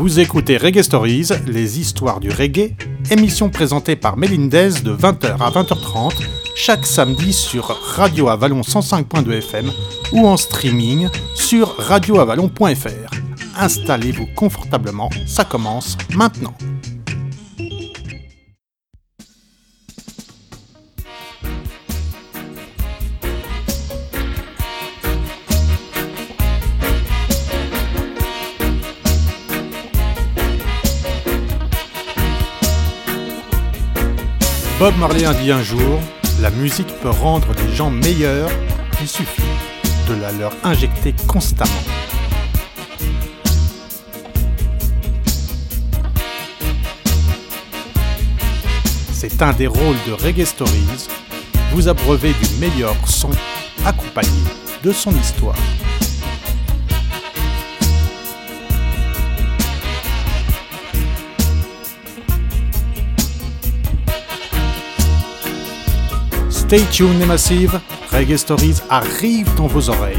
Vous écoutez Reggae Stories, les histoires du reggae, émission présentée par Melindez de 20h à 20h30, chaque samedi sur Radio Avalon 105.2 FM ou en streaming sur radioavalon.fr. Installez-vous confortablement, ça commence maintenant. Bob Marley a dit un jour, la musique peut rendre les gens meilleurs, il suffit de la leur injecter constamment. C'est un des rôles de Reggae Stories, vous abreuver du meilleur son accompagné de son histoire. Stay tuned les massives, Reggae Stories arrive dans vos oreilles.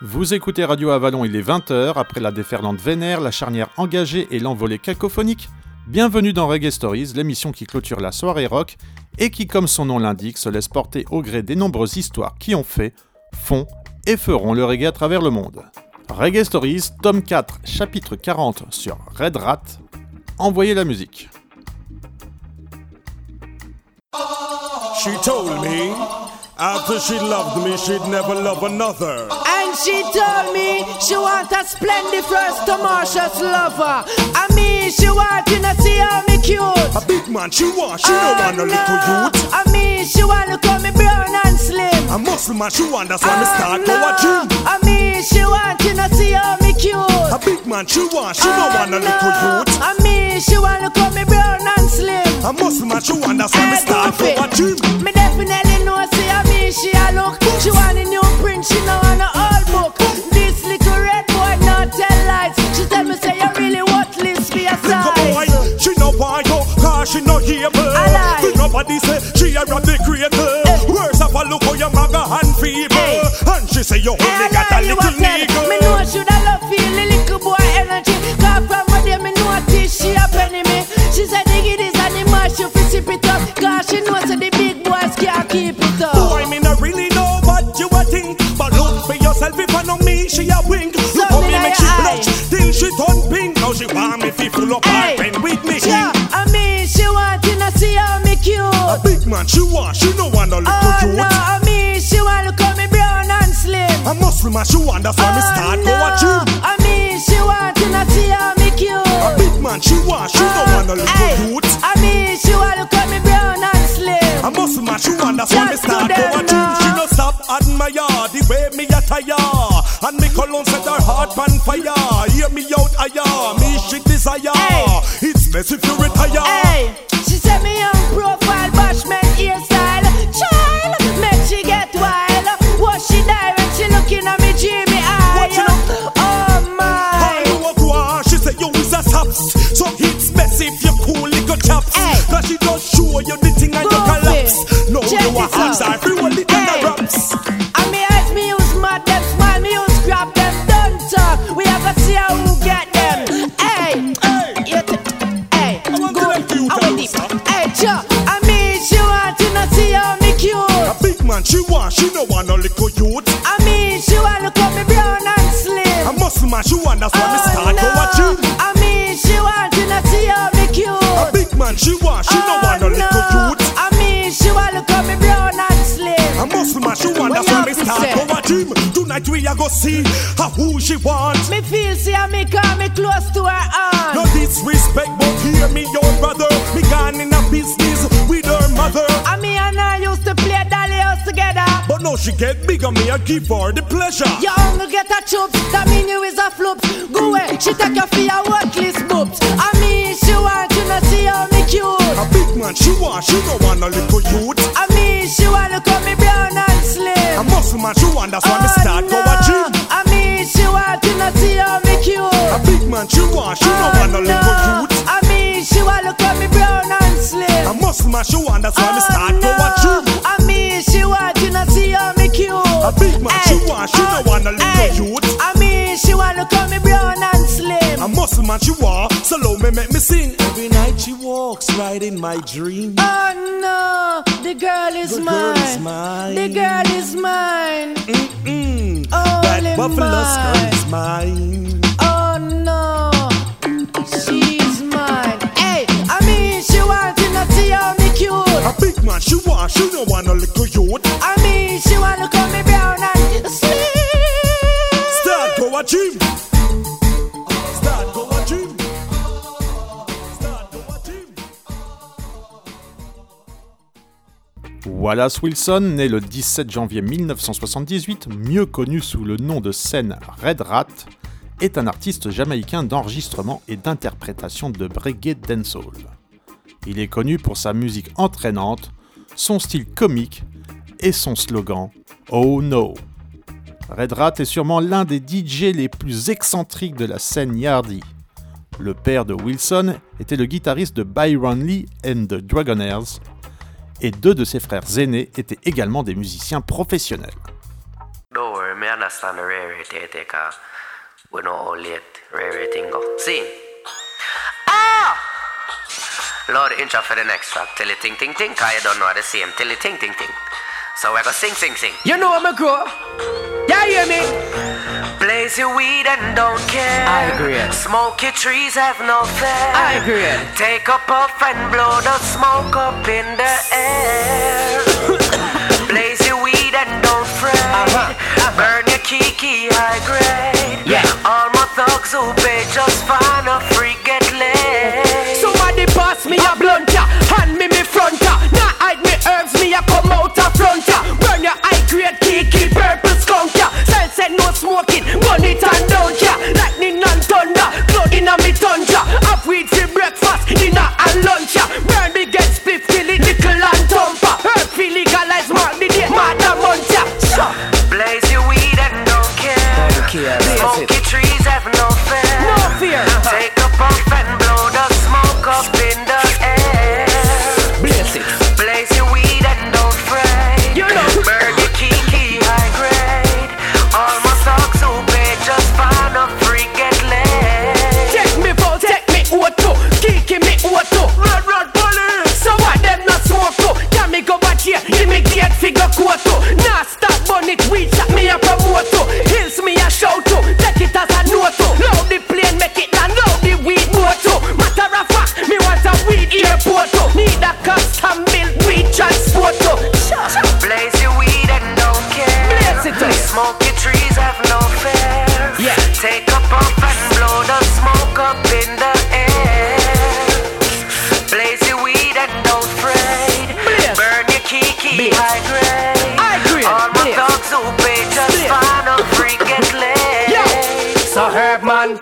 Vous écoutez Radio Avalon, il est 20h, après la déferlante vénère, la charnière engagée et l'envolée cacophonique. Bienvenue dans Reggae Stories, l'émission qui clôture la soirée rock et qui, comme son nom l'indique, se laisse porter au gré des nombreuses histoires qui ont fait, font et feront le reggae à travers le monde. Reggae Stories, tome 4, chapitre 40 sur Red Rat. Envoyez la musique. She told me after she loved me, she'd never love another. And she told me she want a splendid first Tamasha's lover. Mean, she want to see how me cute. A big man she want, she don't want a ah, little youth. I mean, she want to call me brown and slim. A muscle man she want, that's why me ah, start go a no. gym. I mean, she want you to see how me cute. A big man she want, she don't ah, want a little youth. I mean, she want to call me brown and slim. A muscle man she want, that's why me start go a gym. Me definitely know, see, I mean, she a look. She want a new print, she know want a old book. This little red boy not tell lies. She tell me, say, you really cause she no able. I lie. Nobody say she a rap the creator. Eh. Worse of a look how your maga and feeble. Hey. And she say you only Hey, got a little nigga. Me know should I love feel the little boy energy. Cause from what day me notice she a penny me. She said dig it is and the mash you fi sip it up. Cause she knows that the big boys can't keep it up. Boy, me not really know what you a think But look for yourself if I know me, she a wink Look how me make she blush Till she turn pink Now she want me fi full up her man she want, she no want a little Oh youth no, I mean she want to call me brown and slim. A muscle man she want, that's why me oh, start go a gym I mean she want to see how me cute. A big man she want, she no want a oh, little Hey, youth I mean she want to call me brown and slim. A muscle man she want, that's why me start go a gym. She no stop admire the way me attire And me cologne set her heart on fire Hear me out, aya, ah, me she desire Hey. It's best if you retire go see how who she want Me feel see how me come me close to her aunt. No disrespect, but hear me, your brother. Me gone in a business with her mother. I me and I used to play dolly house together. But now she get bigger, me I give her the pleasure. Your hunger get a chop, that mean you is a flop. Go away, she take you your worthless boobs. I mean, she want to not see how me cute. A big man she want, she don't want a little youth. I mean, she want to call me brown and slim. A muscle man she want, that's why me Oh, man, she want, that's why me oh, start go a gym. I mean, she want to see how me cute. A big man, she want, she no want a little youth. I mean, she want to call me brown and slim. A muscle man, she want, so low me make me sing. Every night she walks right in my dream. Oh no, the girl is The mine. girl is mine. The girl is mine. Mm-mm. Only That buffalo mine. skirt is mine. Oh no, she's mine. Wallace Wilson, né le 17 janvier 1978, mieux connu sous le nom de scène Red Rat, est un artiste jamaïcain d'enregistrement et d'interprétation de reggae dancehall. Il est connu pour sa musique entraînante, son style comique et son slogan Oh no. Red Rat est sûrement l'un des DJ les plus excentriques de la scène Yardie. Le père de Wilson était le guitariste de Byron Lee and the Dragonaires, et deux de ses frères aînés étaient également des musiciens professionnels. Lord intro for the next track. Till it ting ting ting, cause you don't know the same. Till it ting ting ting. So sing sing sing. You know me grow. Yeah, you hear me? Blaze your weed and don't care. I agree. Smoke your trees, have no fear. I agree. Take a puff and blow the smoke up in the air. Blaze your weed and don't fret. Uh-huh. Uh-huh. Burn your kiki high grade. Yeah. All my thugs who pay just fine a free get laid. Somebody pass me a blunt kiki Blaze. high grade. High grade. All my Blaze. thugs who pay just Blaze. fine a free get laid. Yo. So herb man,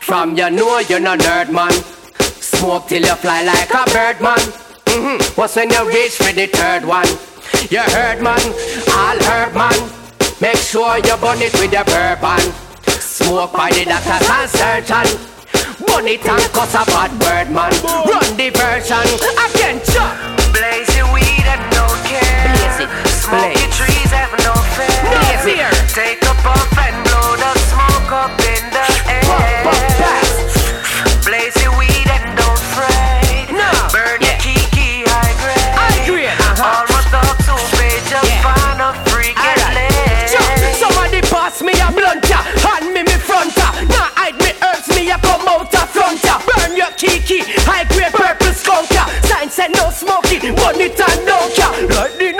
from you know you're no nerd man. Smoke till you fly like a bird man. hmm What's when you reach for the third one? You heard man, all herb man. Make sure you burn it with your bourbon. Smoke by the doctors and surgeon. Burn it and cuss a bad word man. Run the version again, chop. Care. It. Smoke your trees, have no fear. No fear. Take a puff and blow the smoke up in the air. Blaze your weed and don't fret. No. Burn your kiki high grade. High grade, uh-huh. All my thoughts who pay just Yeah. fine a free get Alright. Chop. laid. Somebody pass me a blunt ya, hand me me front ya. Now hide me herbs, me a come out a front ya. Burn your kiki, high grade purple skunk ya. Sign said no smoking, burn it and don't ya. Lightning and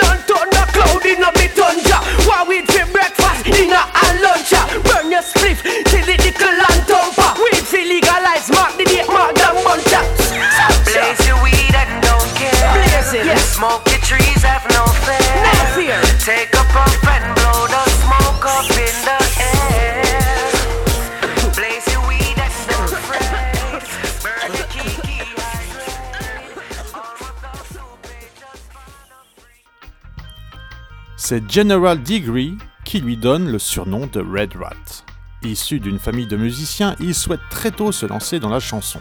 c'est General Degree qui lui donne le surnom de Red Rat. Issu d'une famille de musiciens, il souhaite très tôt se lancer dans la chanson.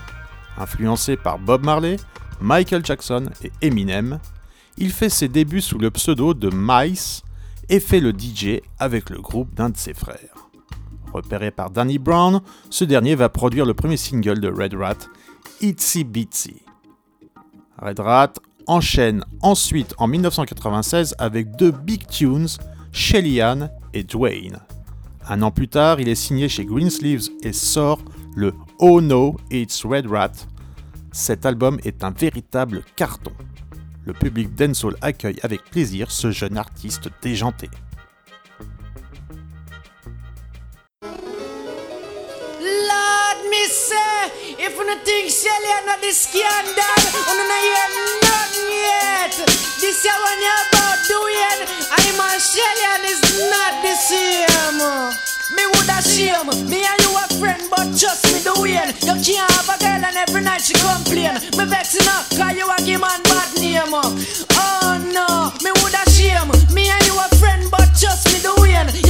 Influencé par Bob Marley, Michael Jackson et Eminem, il fait ses débuts sous le pseudo de Mice et fait le DJ avec le groupe d'un de ses frères. Repéré par Danny Brown, ce dernier va produire le premier single de Red Rat, Itsy Bitsy. Red Rat enchaîne ensuite en 1996 avec deux big tunes, Shelly Ann et Dwayne. Un an plus tard, il est signé chez Greensleeves et sort le Oh No, It's Red Rat. Cet album est un véritable carton. Le public Densoul accueille avec plaisir ce jeune artiste déjanté. say if you think Shelly not the scandal, you don't hear yet. This year when you about doing, I'm a Shelly and it's not the same. Me woulda shame, me and you a friend, but trust me the way. You can't have a girl and every night she complain. Me vex enough, cause you a give man bad name. Oh no, me woulda shame, me and you a friend, but trust me the way.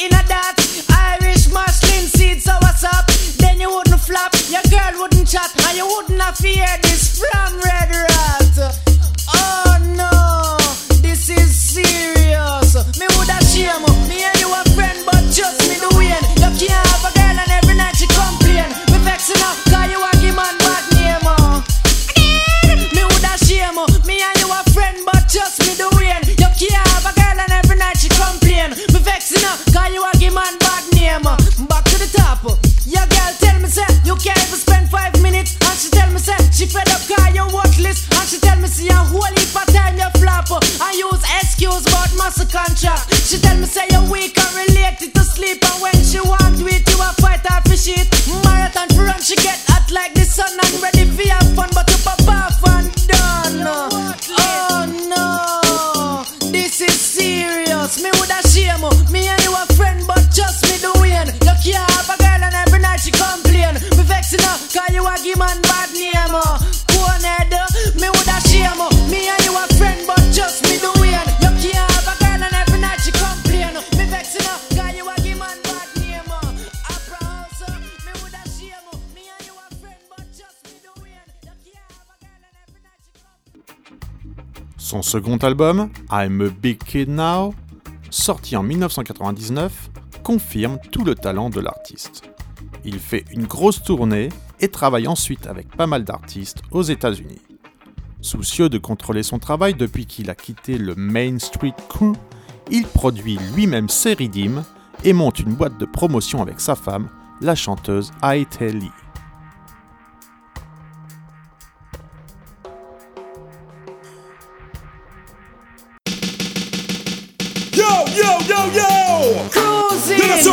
in a dot. Irish mushroom seeds, so what's up? Then you wouldn't flop, your girl wouldn't chat, and you wouldn't have feared. second album, I'm a Big Kid Now, sorti en 1999, confirme tout le talent de l'artiste. Il fait une grosse tournée et travaille ensuite avec pas mal d'artistes aux États-Unis. Soucieux de contrôler son travail depuis qu'il a quitté le Main Street Crew, il produit lui-même ses ridimes et monte une boîte de promotion avec sa femme, la chanteuse Aite Lee.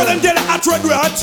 But them girl hot red rat.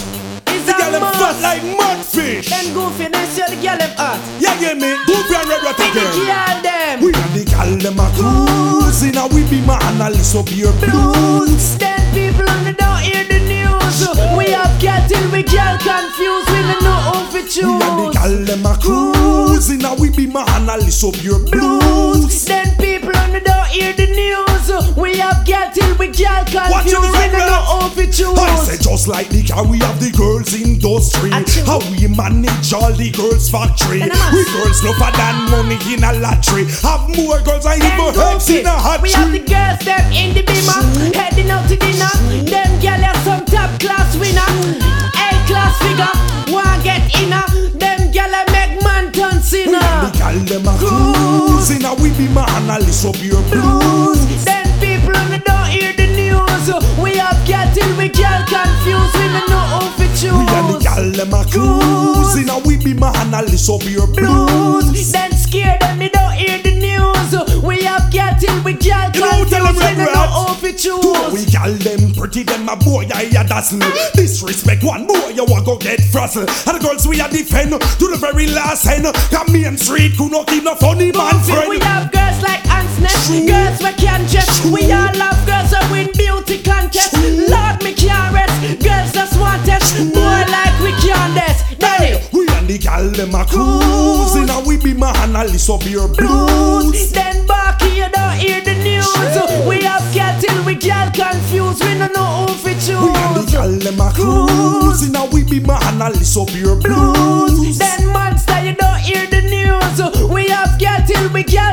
Is The girl them fat like mudfish. Then goofy, then show the girl them hot. Yeah, get me. Goofy and red rat again. girl them. We and the gal them a cruising and we be my analyst of your blues. Then people on the don't hear the news. We have till we get confused. We don't know who to We and the choose. gal them a cruising and we be my analyst of your blues. Blues. Then people on the don't hear the news. We have cat till we get Watch confused. it, We red don't rat. who choose. I say just like the car, we have the girls industry. How we manage all the girls factory. And. We girls love than money in a lottery. Have more girls than even heads in a hot We have the girls them in the beamer, heading out to dinner. Them gyal are some top class winner, A class figure. Wanna get inner? Them gal them a cruising and we be my analyst of your blues. Then people on the don't hear the news. We have till we get confused. We don't know who to We and the choose. gal them a cruising and we be my analyst of your blues. Then scared them they don't hear the news. We have cat till we get You know, tell 'em confused. We red don't know rats. who to choose. We gal them pretty, them a boy, I a dazzle. Disrespect one boy, you want go get frazzled. And the girls we a defend to the very last end. Come Main Street, could not keep no funny man friend. We have girls like Ants Nest, girls we can't dress. We all love girls that win beauty contest. Lord, me can't rest. Girls just want test. Boy like we can't test. Daddy. Gal them a cruising and we be my analyst of your blues. Then back here don't hear the news. We have cat till we get confused. We don't know who to We and the choose. gal them a cruising and we be my analyst of your blues. Then monster you don't hear the news. We have cat till we get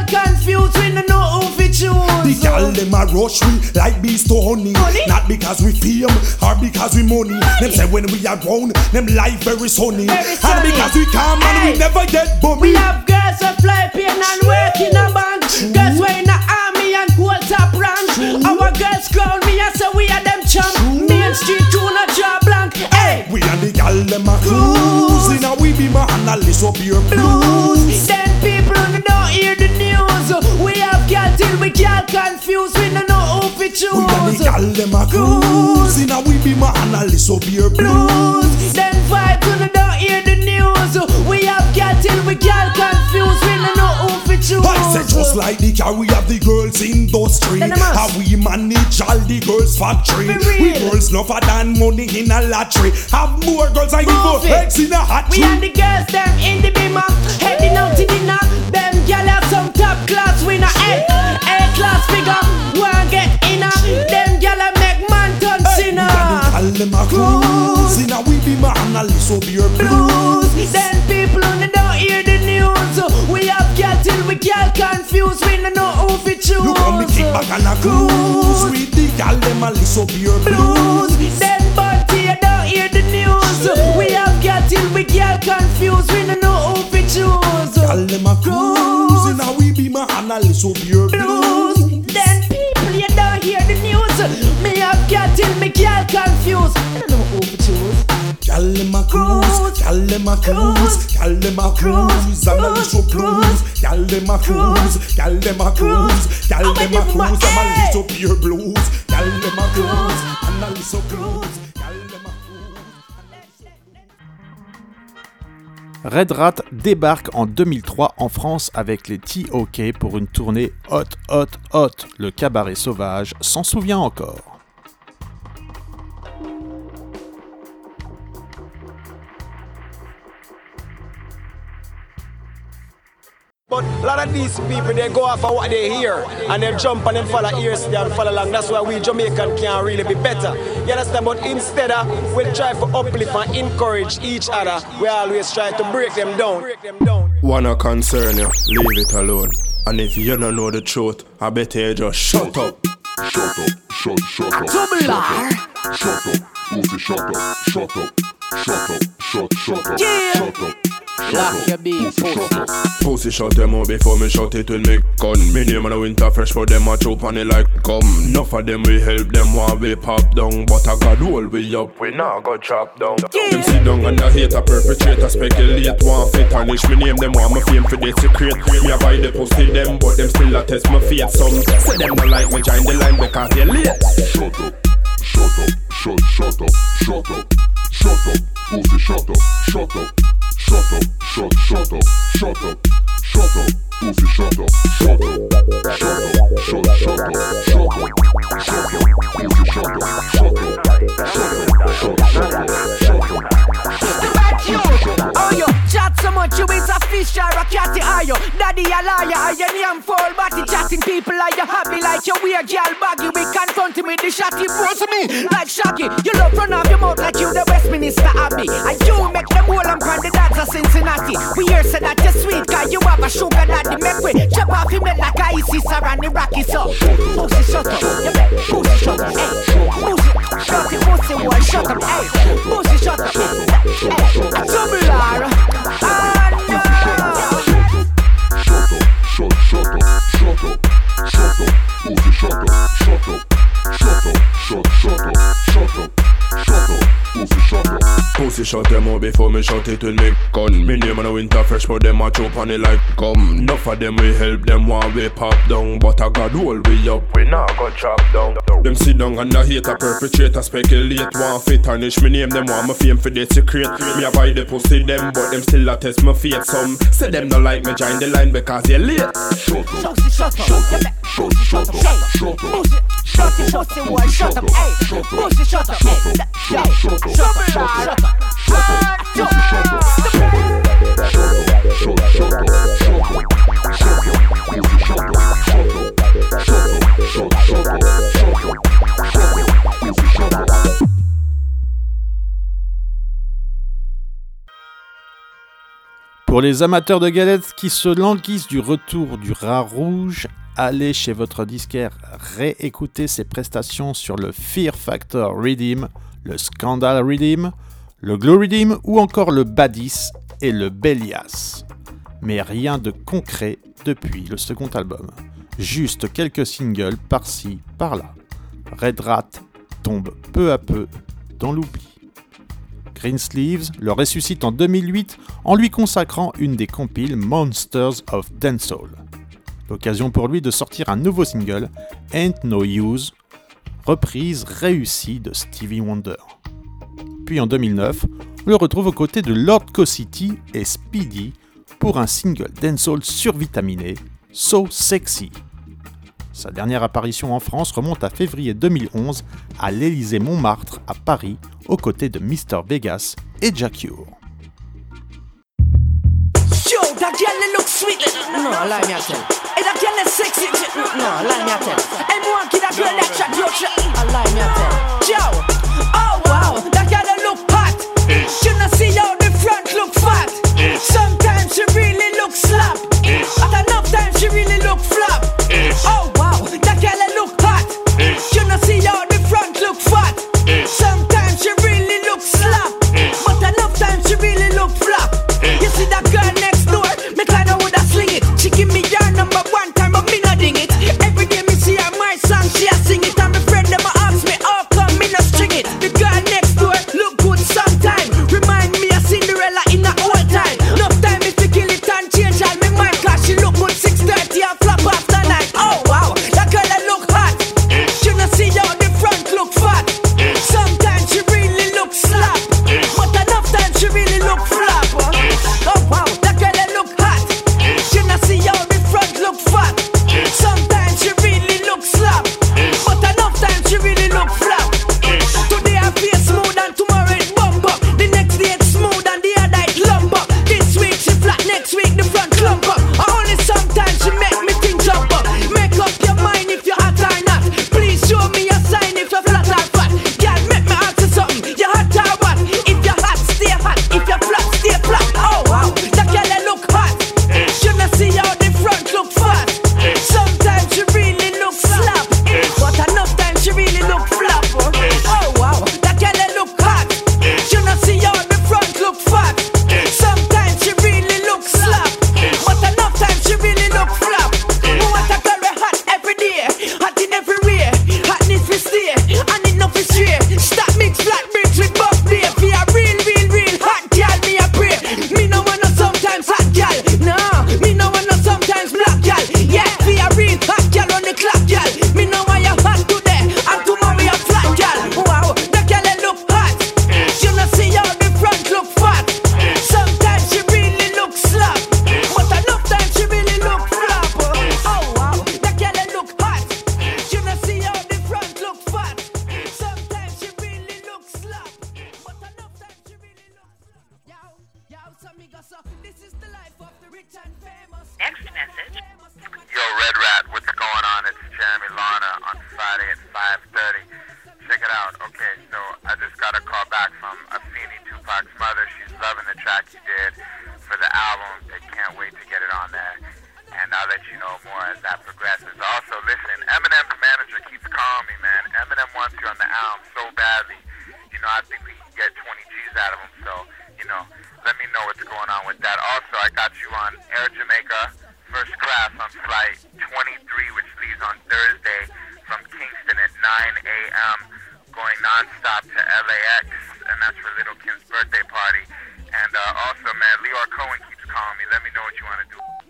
gal them a rush we like bees to honey. Honey? Not because we fame or because we money. Them say when we are grown, them life very sunny. Very And because we calm and we never get bummy. We have girls that fly plane and work in a band. Girls we in the army and hold top rank. Our girls crown me and say we are them champ. Main Street tuna jaw blank. Hey. We and the gal them a cruising and we be my analyst of your blues. Blues. Then we get confused. We don't know who to We and the choose. gal them a cruising and we be my analyst of your blues. Then fight to the don't hear the news. We have cat till we get confused. We don't know who to choose. I said just like the car, we have the girls industry. How we manage all the girls factory. We girls love than money in a lottery. Have more girls than Move it. in a hat We tree. the girls them in the beamer, heading out to dinner. Gyal have some top class winner, A, A class figure. Wanna get inner? Them gyal a make man turn sinner. Gal them a cruising and we be my analyst of your blues. Then people on the don't hear the news. We have cat till we get confused. We don't know who to choose. Look how me kick back and a cruise with the gal them a list of your blues. Then Bunty, you don't hear the news. We have cat till we get confused. We don't know who to choose. Gal them a and my analyst your blues. Then people you don't hear the news. Me have cat till me get confused. I don't know who to choose. Gal them a cruise, gal them a cruise, gal them a cruise, analyst of blues. Gal them a cruise, gal them a cruise, gal them a cruise, analyst of your blues. Gal them a cruise, analyst of blues. Gal Red Rat débarque en 2003 en France avec les T.O.K. pour une tournée Hot Hot Hot. Le cabaret sauvage s'en souvient encore. But a lot of these people they go off of what they hear and they jump and then follow ears and follow along. That's why we Jamaican can't really be better. You understand? But instead of we try to uplift and encourage each other, we always try to break them down. Break them down. Wanna concern you, leave it alone. And if you don't know the truth, I better you just shut up. Shut up, shut, shut up. Shut up, shut up. Pussy, shut up, shut up. Shut up, shut, shut up. Shut up. Lock your beat, Pussy, shut up. Pussy shut them out before me shut it with me gun. Me name on the winter fresh for them a chop on it like gum. Enough of them we help them want we pop down, but I got hold we up. We now go chop down. Them sit down and the hate a perpetrator speculate want fit tarnish me name them want my fame for their secret. Me a buy the pussy them, but them still a test my fate. Some say them don't like me join the line because they late. Shut up, shut up, shut, shut up, shut up, shut up, pussy, shut up, shut up, shut up, shut, shut up, shut up, shut up, pussy, shut up, shut up, shut up, shut, shut up, shut up, shut up, pussy, shut up, shut up, shut up, shut, shut up, shut up. Oh yo, chat so much you is a fish or a catty are you? Daddy a liar, are you name full body chatting people like you happy like you weird girl baggy We confront him with the shotty force me like Shaggy You love run off your mouth like you the Westminster Abbey And you make whole and brand the of Cincinnati. We hear say that you sweet cause you have a sugar daddy Make we chop off him like a ISIS around the Rocky so Pussy shut up, bet, pussy shut up, hey Pussy, shut up, pussy boy shut up, hey Pussy shut up, Pussy shut them out before me shut it with me gun Me name on the winter fresh but them a chop on it like gum Enough of them we help them while we pop down But I got hold we up, we not go chop down Them sit down and the hate a perpetrate a speculate Want fit tarnish me name them want me fame for the secret Me a buy the pussy them but them still a test my fate Some say them no like me join the line because they late Shut up, Pussy shut up, you bet, pussy shut up, hey Pussy, shut up, pussy boy shut up, hey Pussy shut up, hey Yo, Tubular, shut up, ah no shut, up, shut up, shut up, shut up, pussy, shut up, shut up, shut up, shut, up, shut up, shut up, shut up, pussy, shut up. Pour les amateurs de galettes qui se languissent du retour du rat rouge, allez chez votre disquaire réécouter ses prestations sur le Fear Factor Redeem, le Scandal Redeem, le Glow Redeem ou encore le Badis et le Belias. Mais rien de concret depuis le second album. Juste quelques singles par-ci, par-là. Red Rat tombe peu à peu dans l'oubli. Greensleeves le ressuscite en 2008 en lui consacrant une des compiles Monsters of Dancehall. L'occasion pour lui de sortir un nouveau single, Ain't No Use, reprise réussie de Stevie Wonder. En 2009, on le retrouve aux côtés de Lord City et Speedy pour un single dancehall survitaminé, So Sexy. Sa dernière apparition en France remonte à février 2011 à l'Élysée Montmartre à Paris, aux côtés de Mr Vegas et Jack You not see how the front look fat. Sometimes she really look slap. At enough time she really look flap. Oh wow, that girl look hot. You not see how the front look fat. Sometimes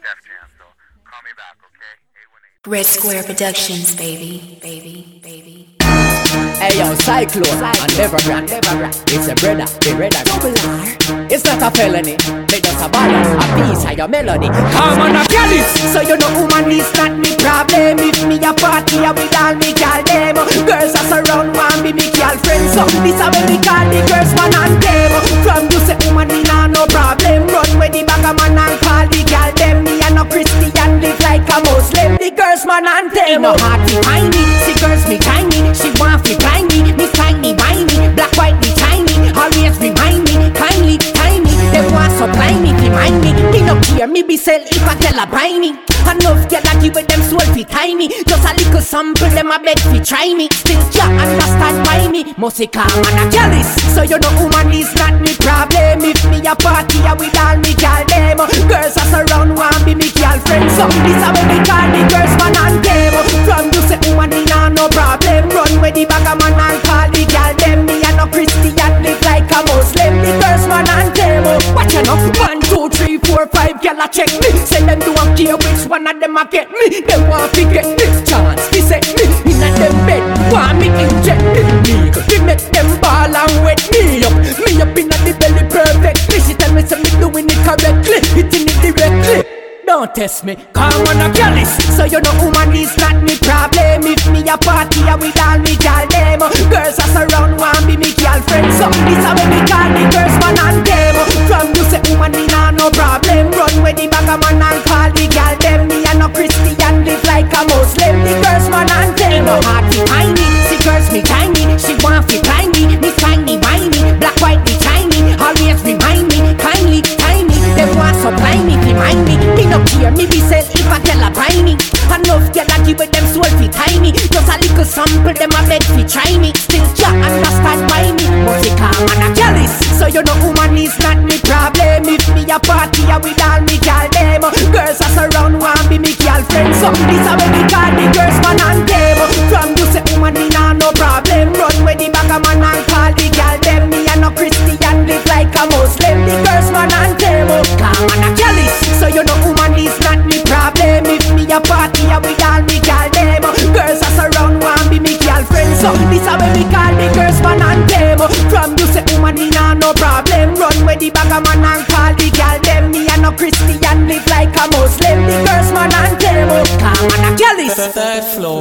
Def Jam. So call me back, okay? Red Square Productions, baby, baby, baby. Hey yo, Cyclone and Nevergrant. It's a brother, the brother. Double R. It's not a felony. Make us a balance, a piece of your melody. Come on, a this. So you know woman is not me problem. If me a party with all me gal them, girls are surround one be me gal friends. So this a way we call the girls man and them. From you say woman me nah no problem. Run with the bag of man and call the gal them. Me a no Christian live like a Muslim. The girls man and them. No hard to find me. See girls me tiny. She want fi blind me, me tiny, whiny, black, white, me tiny. Always remind me, kindly, tiny. They want supply me, mind me. Me no care, me be sell if I tell a buy me. Enough get like you with them soul fi tiny. Just a little sample, them a beg fi try me. Still can't understand why me. Must calm and a jealous. So you know woman is not me problem. If me a party a with all me gal them, girls are surround want be me girlfriend. So this a way we call the girls man and them. From you say woman me nah no problem. Run with the bag of man and call the gal them. Me a no Christian live like a Muslim. The girls man and them. Watch out, one, two, three, four, five, gal a check me. Say them don't care which one of them a get me. Them want to get this chance. They set me in a them bed. Want me inject me. Me make them ball and wet. Me Don't test me, come on a jealous So you know woman is not me problem. If me a party a with all me gal them. Girls are surround one be me girlfriend So this a way me call the girls man and them. From you say woman me nah no problem. Run with the bag of man and call the gal them. Me a no Christian live like a Muslim. The girls man and them. To find me See girls me tiny She want fi